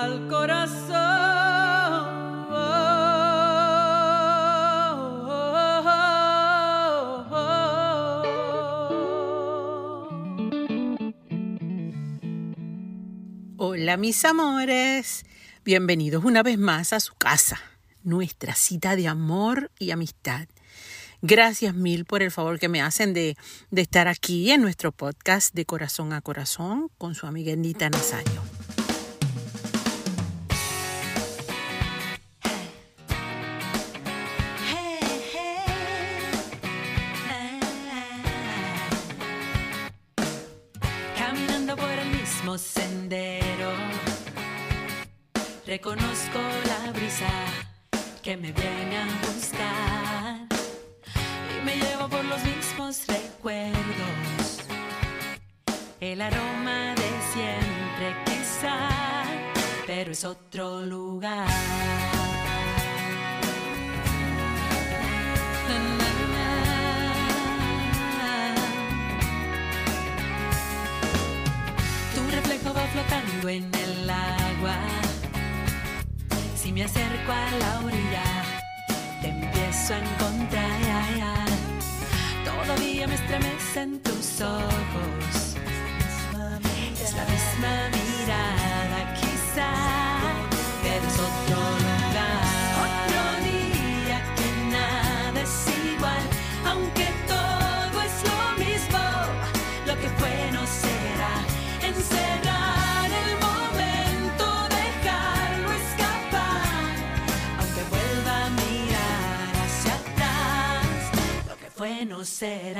al corazón. Hola mis amores, bienvenidos una vez más a su casa, nuestra cita de amor y amistad. Gracias mil por el favor que me hacen de, de estar aquí en nuestro podcast de corazón a corazón con su amiga Anita Nazario. Reconozco la brisa que me viene a buscar y me llevo por los mismos recuerdos. El aroma de siempre quizá, pero es otro lugar. Tu reflejo va flotando en el agua. Me acerco a la orilla, te empiezo a encontrar. Todavía me estremecen tus ojos. Es la misma mirada, será.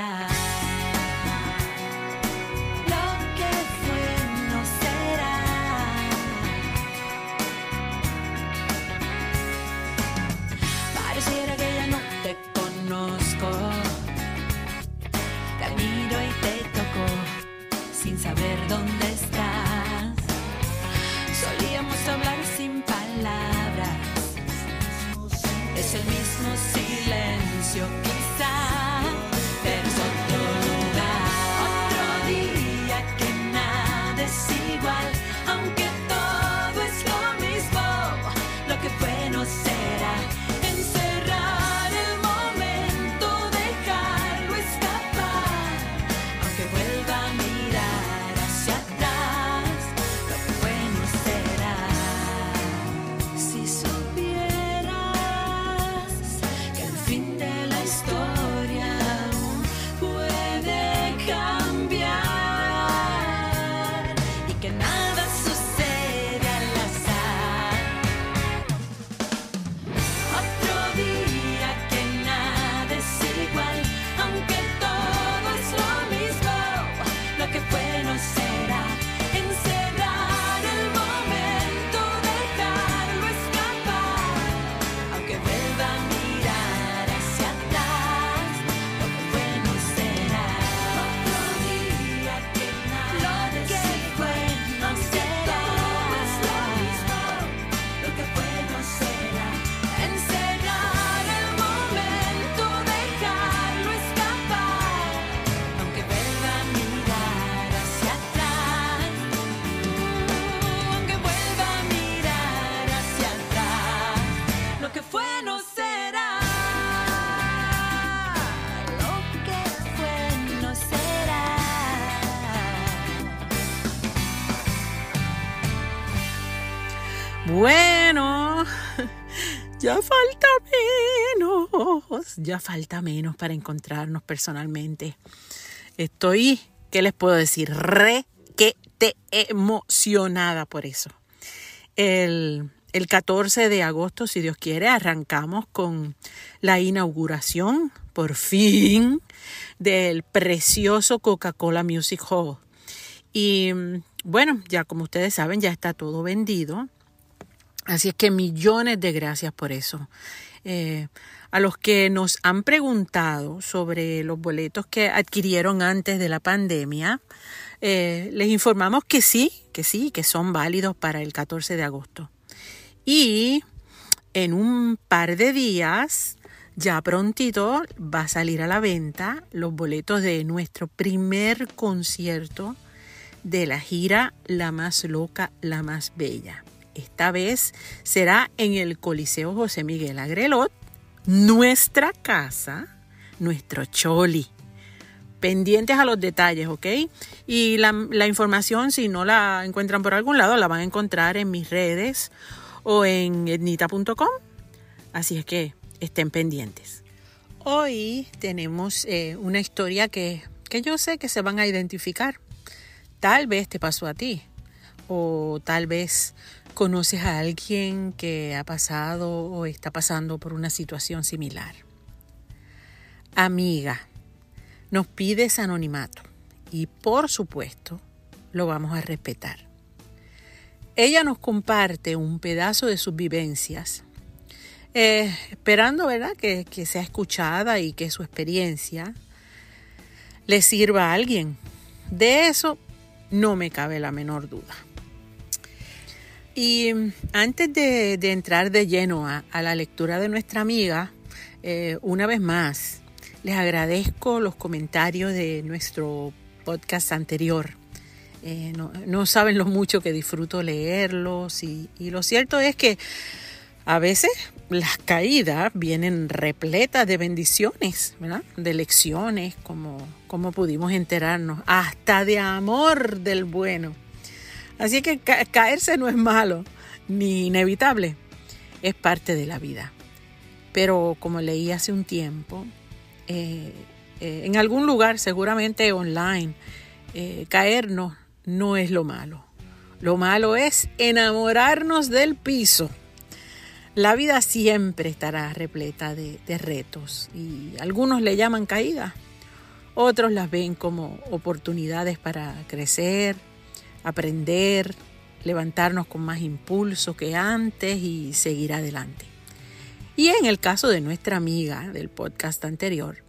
Ya falta menos, ya falta menos para encontrarnos personalmente. Estoy, ¿qué les puedo decir? Re que te emocionada por eso. El, el 14 de agosto, si Dios quiere, arrancamos con la inauguración, por fin, del precioso Coca-Cola Music Hall. Y bueno, ya como ustedes saben, ya está todo vendido. Así es que millones de gracias por eso. Eh, a los que nos han preguntado sobre los boletos que adquirieron antes de la pandemia, eh, les informamos que sí, que sí, que son válidos para el 14 de agosto. Y en un par de días, ya prontito, va a salir a la venta los boletos de nuestro primer concierto de la gira La más loca, la más bella. Esta vez será en el Coliseo José Miguel Agrelot, nuestra casa, nuestro choli. Pendientes a los detalles, ¿ok? Y la, información, si no la encuentran por algún lado, la van a encontrar en mis redes o en etnita.com. Así es que estén pendientes. Hoy tenemos eh, una historia que, que yo sé que se van a identificar. Tal vez te pasó a ti o tal vez conoces a alguien que ha pasado o está pasando por una situación similar. Amiga, nos pides anonimato y por supuesto lo vamos a respetar. Ella nos comparte un pedazo de sus vivencias, eh, esperando ¿verdad? Que, que sea escuchada y que su experiencia le sirva a alguien. De eso no me cabe la menor duda. Y antes de, entrar de lleno a, la lectura de nuestra amiga, eh, una vez más, les agradezco los comentarios de nuestro podcast anterior. Eh, no, saben lo mucho que disfruto leerlos y, y, lo cierto es que a veces las caídas vienen repletas de bendiciones, ¿verdad? de lecciones, como, como pudimos enterarnos, hasta de amor del bueno. Así que ca caerse no es malo ni inevitable, es parte de la vida. Pero como leí hace un tiempo, eh, eh, en algún lugar, seguramente online, eh, caernos no es lo malo. Lo malo es enamorarnos del piso. La vida siempre estará repleta de, de retos y algunos le llaman caídas, otros las ven como oportunidades para crecer, aprender, levantarnos con más impulso que antes y seguir adelante. Y en el caso de nuestra amiga del podcast anterior,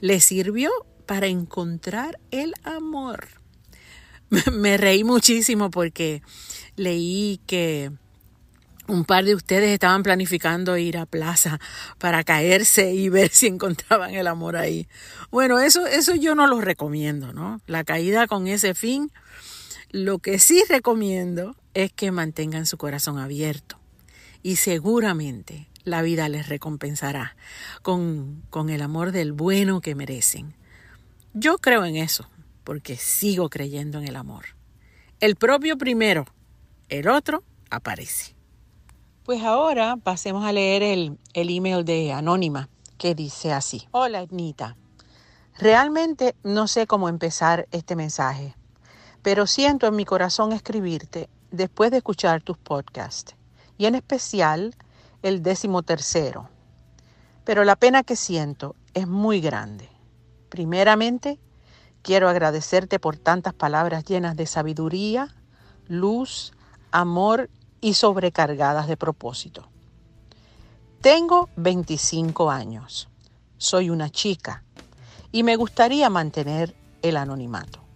le sirvió para encontrar el amor. Me reí muchísimo porque leí que un par de ustedes estaban planificando ir a plaza para caerse y ver si encontraban el amor ahí. Bueno, eso, eso yo no lo recomiendo, ¿no? La caída con ese fin lo que sí recomiendo es que mantengan su corazón abierto y seguramente la vida les recompensará con, con el amor del bueno que merecen. Yo creo en eso porque sigo creyendo en el amor. El propio primero, el otro aparece. Pues ahora pasemos a leer el, el email de Anónima que dice así. Hola, Etnita. Realmente no sé cómo empezar este mensaje pero siento en mi corazón escribirte después de escuchar tus podcasts, y en especial el décimo tercero. Pero la pena que siento es muy grande. Primeramente, quiero agradecerte por tantas palabras llenas de sabiduría, luz, amor y sobrecargadas de propósito. Tengo 25 años, soy una chica y me gustaría mantener el anonimato.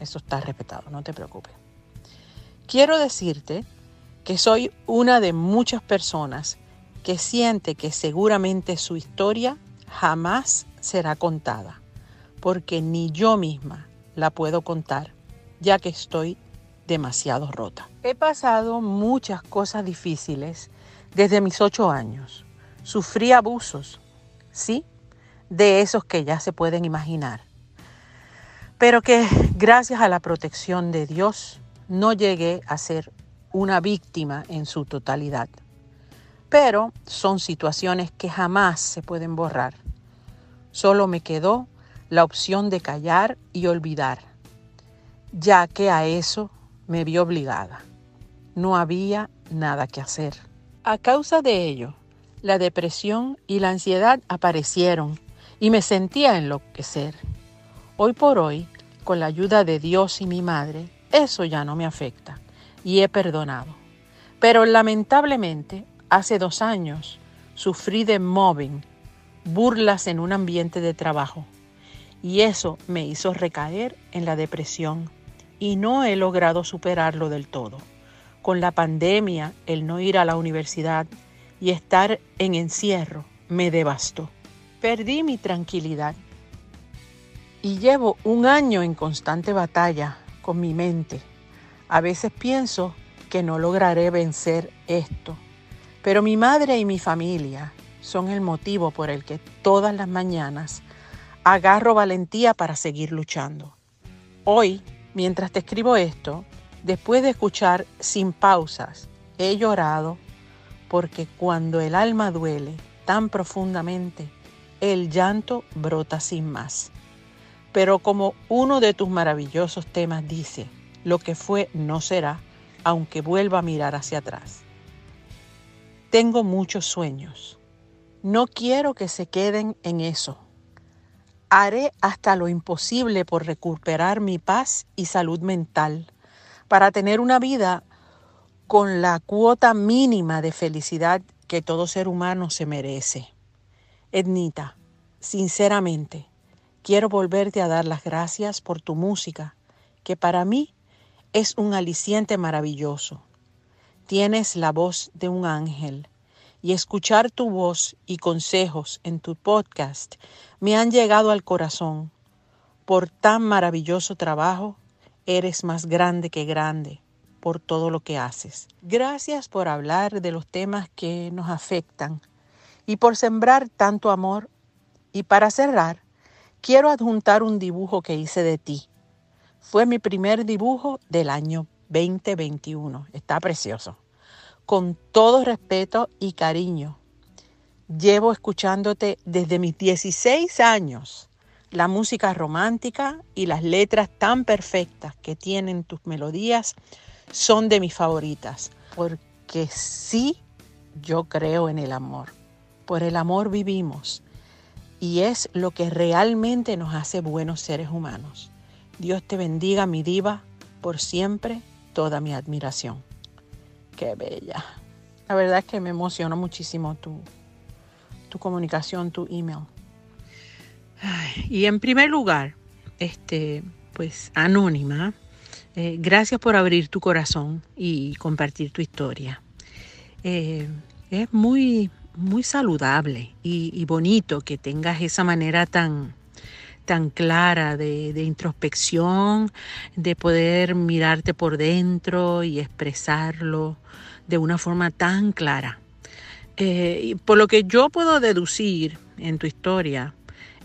Eso está respetado, no te preocupes. Quiero decirte que soy una de muchas personas que siente que seguramente su historia jamás será contada, porque ni yo misma la puedo contar, ya que estoy demasiado rota. He pasado muchas cosas difíciles desde mis ocho años. Sufrí abusos, sí, de esos que ya se pueden imaginar pero que gracias a la protección de Dios no llegué a ser una víctima en su totalidad. Pero son situaciones que jamás se pueden borrar. Solo me quedó la opción de callar y olvidar, ya que a eso me vi obligada. No había nada que hacer. A causa de ello, la depresión y la ansiedad aparecieron y me sentía enloquecer. Hoy por hoy con la ayuda de Dios y mi madre, eso ya no me afecta y he perdonado. Pero lamentablemente, hace dos años sufrí de mobbing, burlas en un ambiente de trabajo, y eso me hizo recaer en la depresión y no he logrado superarlo del todo. Con la pandemia, el no ir a la universidad y estar en encierro me devastó. Perdí mi tranquilidad y llevo un año en constante batalla con mi mente. A veces pienso que no lograré vencer esto, pero mi madre y mi familia son el motivo por el que todas las mañanas agarro valentía para seguir luchando. Hoy, mientras te escribo esto, después de escuchar sin pausas, he llorado porque cuando el alma duele tan profundamente, el llanto brota sin más. Pero como uno de tus maravillosos temas dice, lo que fue no será, aunque vuelva a mirar hacia atrás. Tengo muchos sueños. No quiero que se queden en eso. Haré hasta lo imposible por recuperar mi paz y salud mental, para tener una vida con la cuota mínima de felicidad que todo ser humano se merece. Ednita, sinceramente, quiero volverte a dar las gracias por tu música, que para mí es un aliciente maravilloso. Tienes la voz de un ángel y escuchar tu voz y consejos en tu podcast me han llegado al corazón. Por tan maravilloso trabajo, eres más grande que grande por todo lo que haces. Gracias por hablar de los temas que nos afectan y por sembrar tanto amor. Y para cerrar, quiero adjuntar un dibujo que hice de ti. Fue mi primer dibujo del año 2021. Está precioso. Con todo respeto y cariño, llevo escuchándote desde mis 16 años la música romántica y las letras tan perfectas que tienen tus melodías son de mis favoritas, porque sí, yo creo en el amor. Por el amor vivimos y es lo que realmente nos hace buenos seres humanos. Dios te bendiga, mi diva, por siempre, toda mi admiración. Qué bella. La verdad es que me emociona muchísimo tu, tu comunicación, tu email. y en primer lugar, este, pues anónima, eh, gracias por abrir tu corazón y compartir tu historia. Eh, es muy, muy saludable y, bonito que tengas esa manera tan, tan clara de, introspección, de poder mirarte por dentro y expresarlo de una forma tan clara. Eh, por lo que yo puedo deducir en tu historia,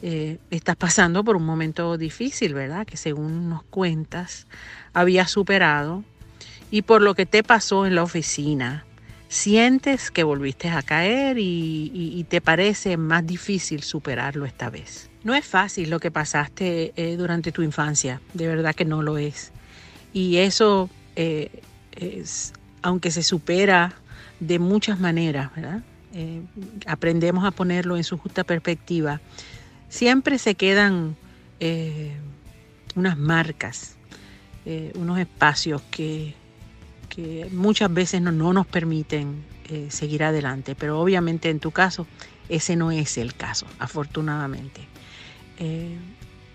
estás pasando por un momento difícil, ¿verdad? Que según nos cuentas, habías superado y por lo que te pasó en la oficina, sientes que volviste a caer y, te parece más difícil superarlo esta vez. No es fácil lo que pasaste eh, durante tu infancia, de verdad que no lo es. Y eso, eh, es, aunque se supera de muchas maneras, eh, aprendemos a ponerlo en su justa perspectiva, siempre se quedan unas marcas unos espacios que, muchas veces no, nos permiten eh, seguir adelante, pero obviamente en tu caso ese no es el caso, afortunadamente. Eh,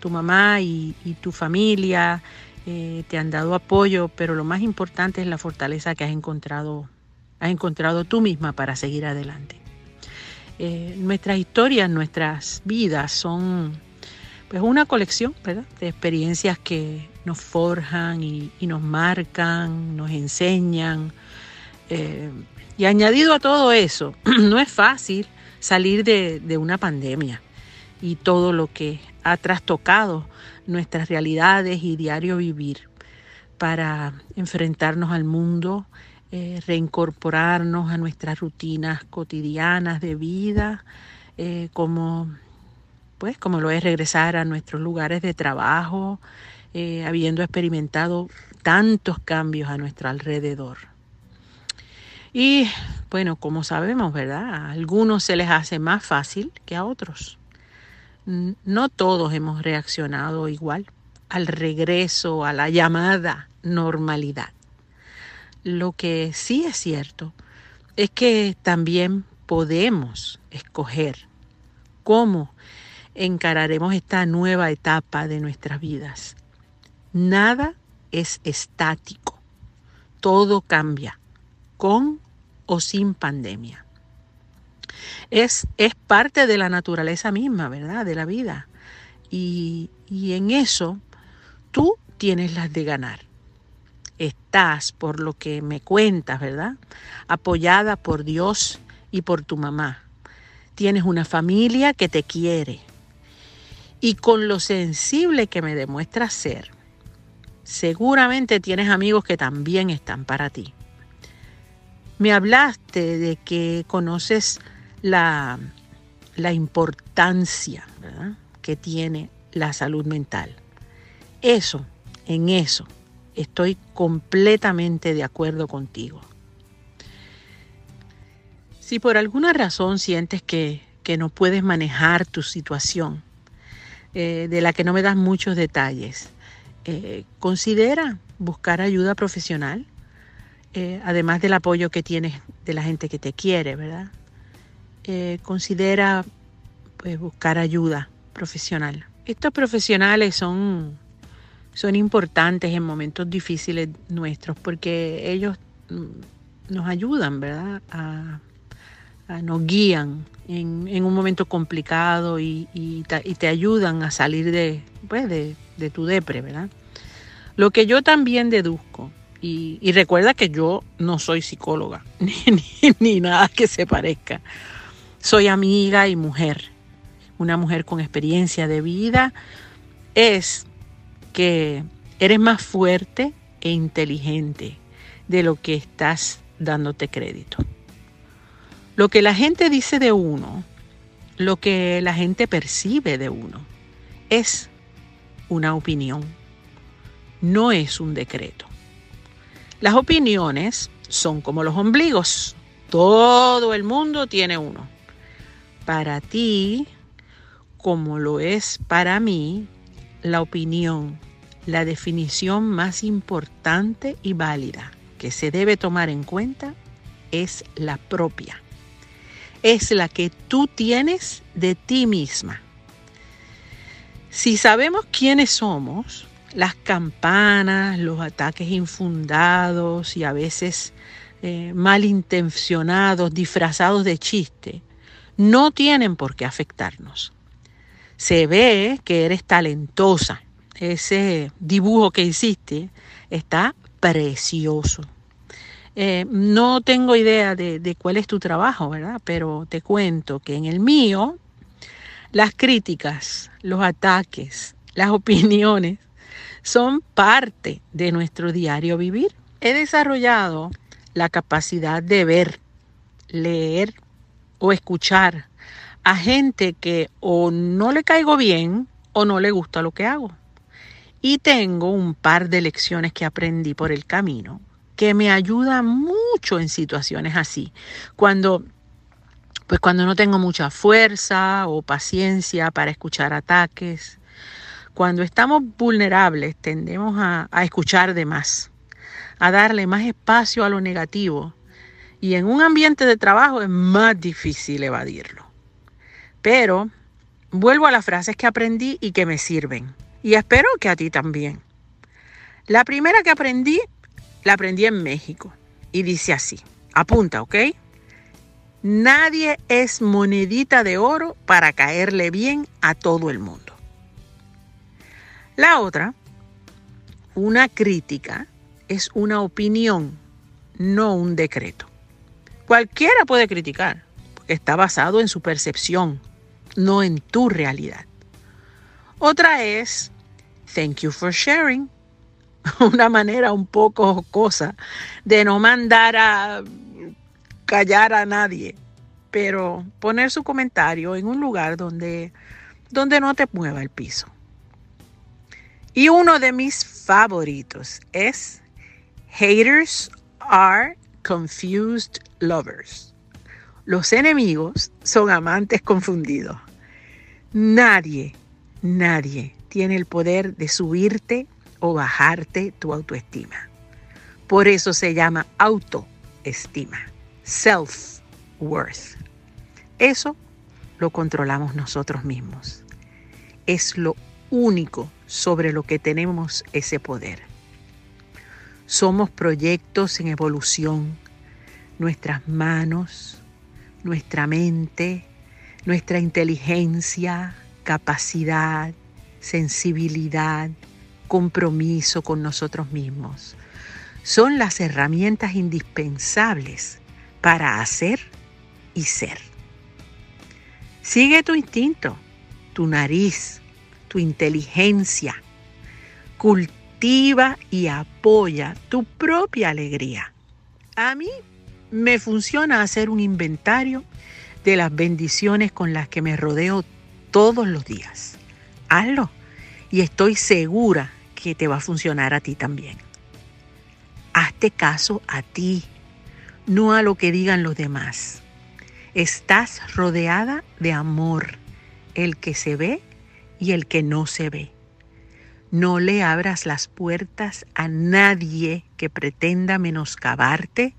tu mamá y, tu familia te han dado apoyo, pero lo más importante es la fortaleza que has encontrado, has encontrado tú misma para seguir adelante. nuestras historias, nuestras vidas son pues una colección de experiencias que nos forjan y, nos marcan, nos enseñan. Eh, y añadido a todo eso, no es fácil salir de, una pandemia y todo lo que ha trastocado nuestras realidades y diario vivir para enfrentarnos al mundo, eh, reincorporarnos a nuestras rutinas cotidianas de vida, eh, como pues como lo es regresar a nuestros lugares de trabajo, eh, habiendo experimentado tantos cambios a nuestro alrededor. Y bueno, como sabemos, ¿verdad? A algunos se les hace más fácil que a otros. No todos hemos reaccionado igual al regreso a la llamada normalidad. Lo que sí es cierto es que también podemos escoger cómo encararemos esta nueva etapa de nuestras vidas. Nada es estático, todo cambia, con o sin pandemia. Es, es parte de la naturaleza misma, ¿verdad? De la vida. Y, y en eso tú tienes las de ganar. estás, por lo que me cuentas, ¿verdad? Apoyada por Dios y por tu mamá. Tienes una familia que te quiere. Y con lo sensible que me demuestras ser, seguramente tienes amigos que también están para ti. Me hablaste de que conoces la, la importancia que tiene la salud mental. Eso, en eso, estoy completamente de acuerdo contigo. Si por alguna razón sientes que, no puedes manejar tu situación, eh, de la que no me das muchos detalles, eh, considera buscar ayuda profesional, eh, además del apoyo que tienes de la gente que te quiere, ¿verdad? considera pues, buscar ayuda profesional. Estos profesionales son, son importantes en momentos difíciles nuestros porque ellos mm, nos ayudan, ¿verdad? Nos guían en, un momento complicado y, te, ayudan a salir de, pues, de, tu depre, ¿verdad? Lo que yo también deduzco, y, recuerda que yo no soy psicóloga, ni nada que se parezca, soy amiga y mujer una mujer con experiencia de vida, es que eres más fuerte e inteligente de lo que estás dándote crédito. Lo que la gente dice de uno, lo que la gente percibe de uno, es una opinión, no es un decreto. Las opiniones son como los ombligos, todo el mundo tiene uno. Para ti, como lo es para mí la opinión, la definición más importante y válida que se debe tomar en cuenta es la propia. Es la que tú tienes de ti misma. Si sabemos quiénes somos, las campanas, los ataques infundados y a veces eh, malintencionados, disfrazados de chiste, no tienen por qué afectarnos se ve que eres talentosa. Ese dibujo que hiciste está precioso. Eh, no tengo idea de, de, cuál es tu trabajo, ¿verdad? Pero te cuento que en el mío, las críticas, los ataques, las opiniones son parte de nuestro diario vivir. He desarrollado la capacidad de ver, leer o escuchar a gente que o no le caigo bien o no le gusta lo que hago. Y tengo un par de lecciones que aprendí por el camino que me ayudan mucho en situaciones así. Cuando pues cuando no tengo mucha fuerza o paciencia para escuchar ataques, cuando estamos vulnerables tendemos a, a escuchar de más, a darle más espacio a lo negativo y en un ambiente de trabajo es más difícil evadirlo. Pero vuelvo a las frases que aprendí y que me sirven. Y espero que a ti también. La primera que aprendí, la aprendí en México. Y dice así, apunta, ¿ok? Nadie es monedita de oro para caerle bien a todo el mundo. La otra, una crítica es una opinión, no un decreto. Cualquiera puede criticar, porque está basado en su percepción, no en tu realidad. Otra es, thank you for sharing, una manera un poco jocosa de no mandar a callar a nadie, pero poner su comentario en un lugar donde, donde no te mueva el piso. Y uno de mis favoritos es Haters are confused lovers. Los enemigos son amantes confundidos. Nadie, nadie tiene el poder de subirte o bajarte tu autoestima. Por eso se llama autoestima, self-worth. Eso lo controlamos nosotros mismos. Es lo único sobre lo que tenemos ese poder. Somos proyectos en evolución. Nuestras manos, nuestra mente, nuestra inteligencia, capacidad, sensibilidad, compromiso con nosotros mismos. son las herramientas indispensables para hacer y ser. Sigue tu instinto, tu nariz, tu inteligencia. Cultiva y apoya tu propia alegría. A mí me funciona hacer un inventario de las bendiciones con las que me rodeo todos los días. Hazlo y estoy segura que te va a funcionar a ti también. Hazte caso a ti, no a lo que digan los demás. Estás rodeada de amor, el que se ve y el que no se ve. No le abras las puertas a nadie que pretenda menoscabarte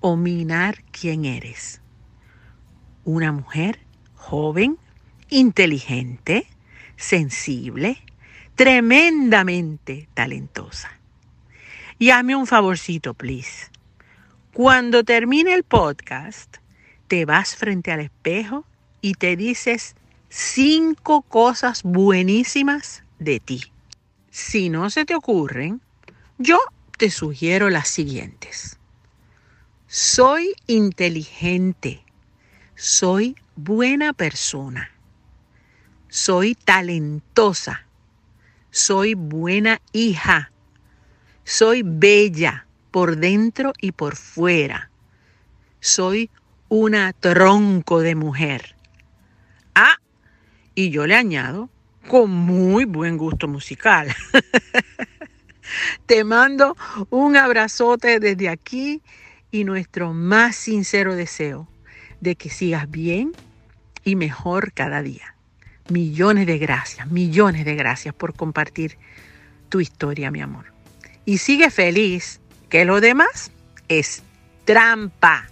o minar quién eres. Una mujer joven, inteligente, sensible, tremendamente talentosa. Y hazme un favorcito, please. Cuando termine el podcast, te vas frente al espejo y te dices cinco cosas buenísimas de ti. Si no se te ocurren, yo te sugiero las siguientes. Soy inteligente. Soy buena persona. Soy talentosa. Soy buena hija. Soy bella por dentro y por fuera. Soy una tronco de mujer. Ah, y yo le añado, con muy buen gusto musical. Te mando un abrazote desde aquí y nuestro más sincero deseo de que sigas bien y mejor cada día. Millones de gracias, millones de gracias por compartir tu historia, mi amor y sigue feliz, que lo demás es trampa.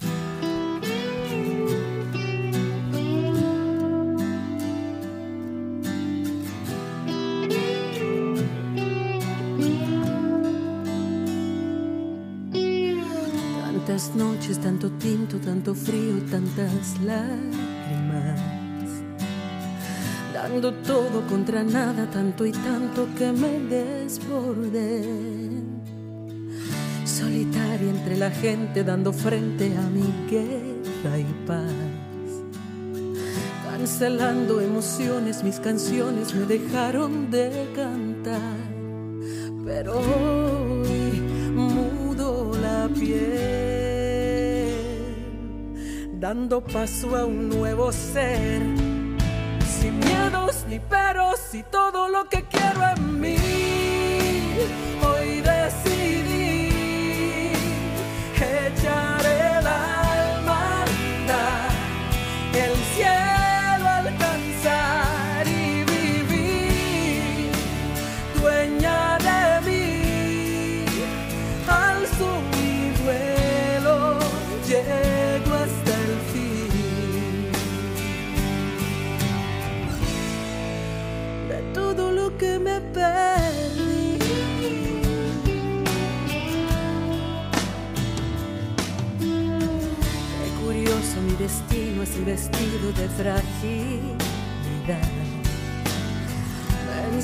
Tantas noches, tanto tinto, tanto frío, tantas lágrimas. Dando todo contra nada, tanto y tanto que me desbordé. Solitaria entre la gente dando frente a mi guerra y paz. Cancelando emociones, mis canciones me dejaron de cantar, pero hoy mudo la piel, dando paso a un nuevo ser, sin miedos ni peros y todo lo que quiero en mí.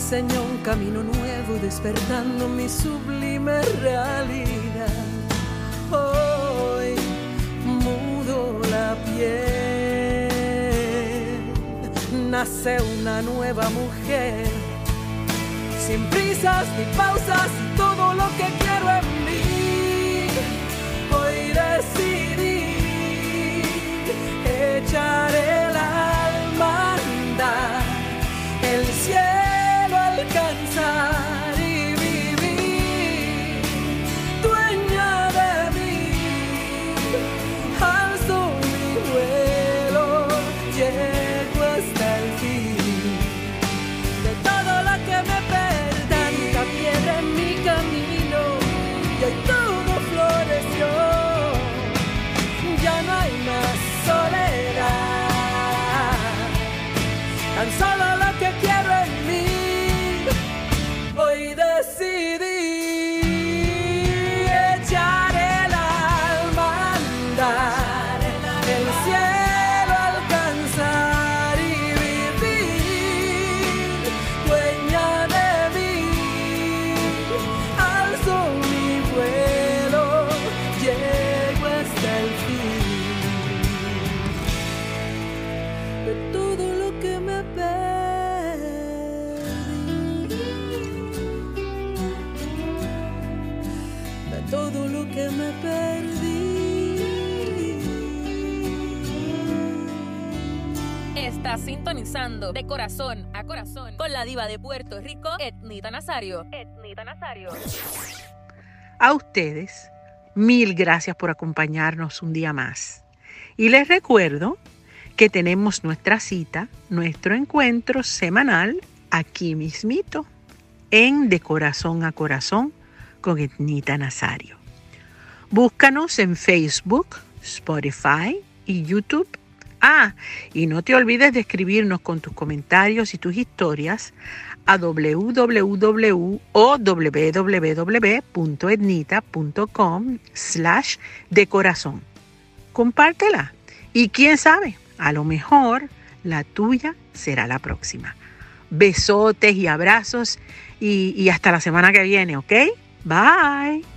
Enseñó un camino nuevo, despertando mi sublime realidad. Hoy mudo la piel, nace una nueva mujer, sin prisas ni pausas, todo lo que quiero en mí. Hoy decidí echar de corazón a corazón con la diva de Puerto Rico, Etnita Nazario. Etnita Nazario. A ustedes, mil gracias por acompañarnos un día más. Y les recuerdo que tenemos nuestra cita, nuestro encuentro semanal aquí mismito, en De Corazón a Corazón con Etnita Nazario. Búscanos en Facebook, Spotify y YouTube. Ah, y no te olvides de escribirnos con tus comentarios y tus historias a www www.etnita.com slash de corazón. Compártela y quién sabe, a lo mejor la tuya será la próxima. Besotes y abrazos y, y hasta la semana que viene, ¿ok? Bye.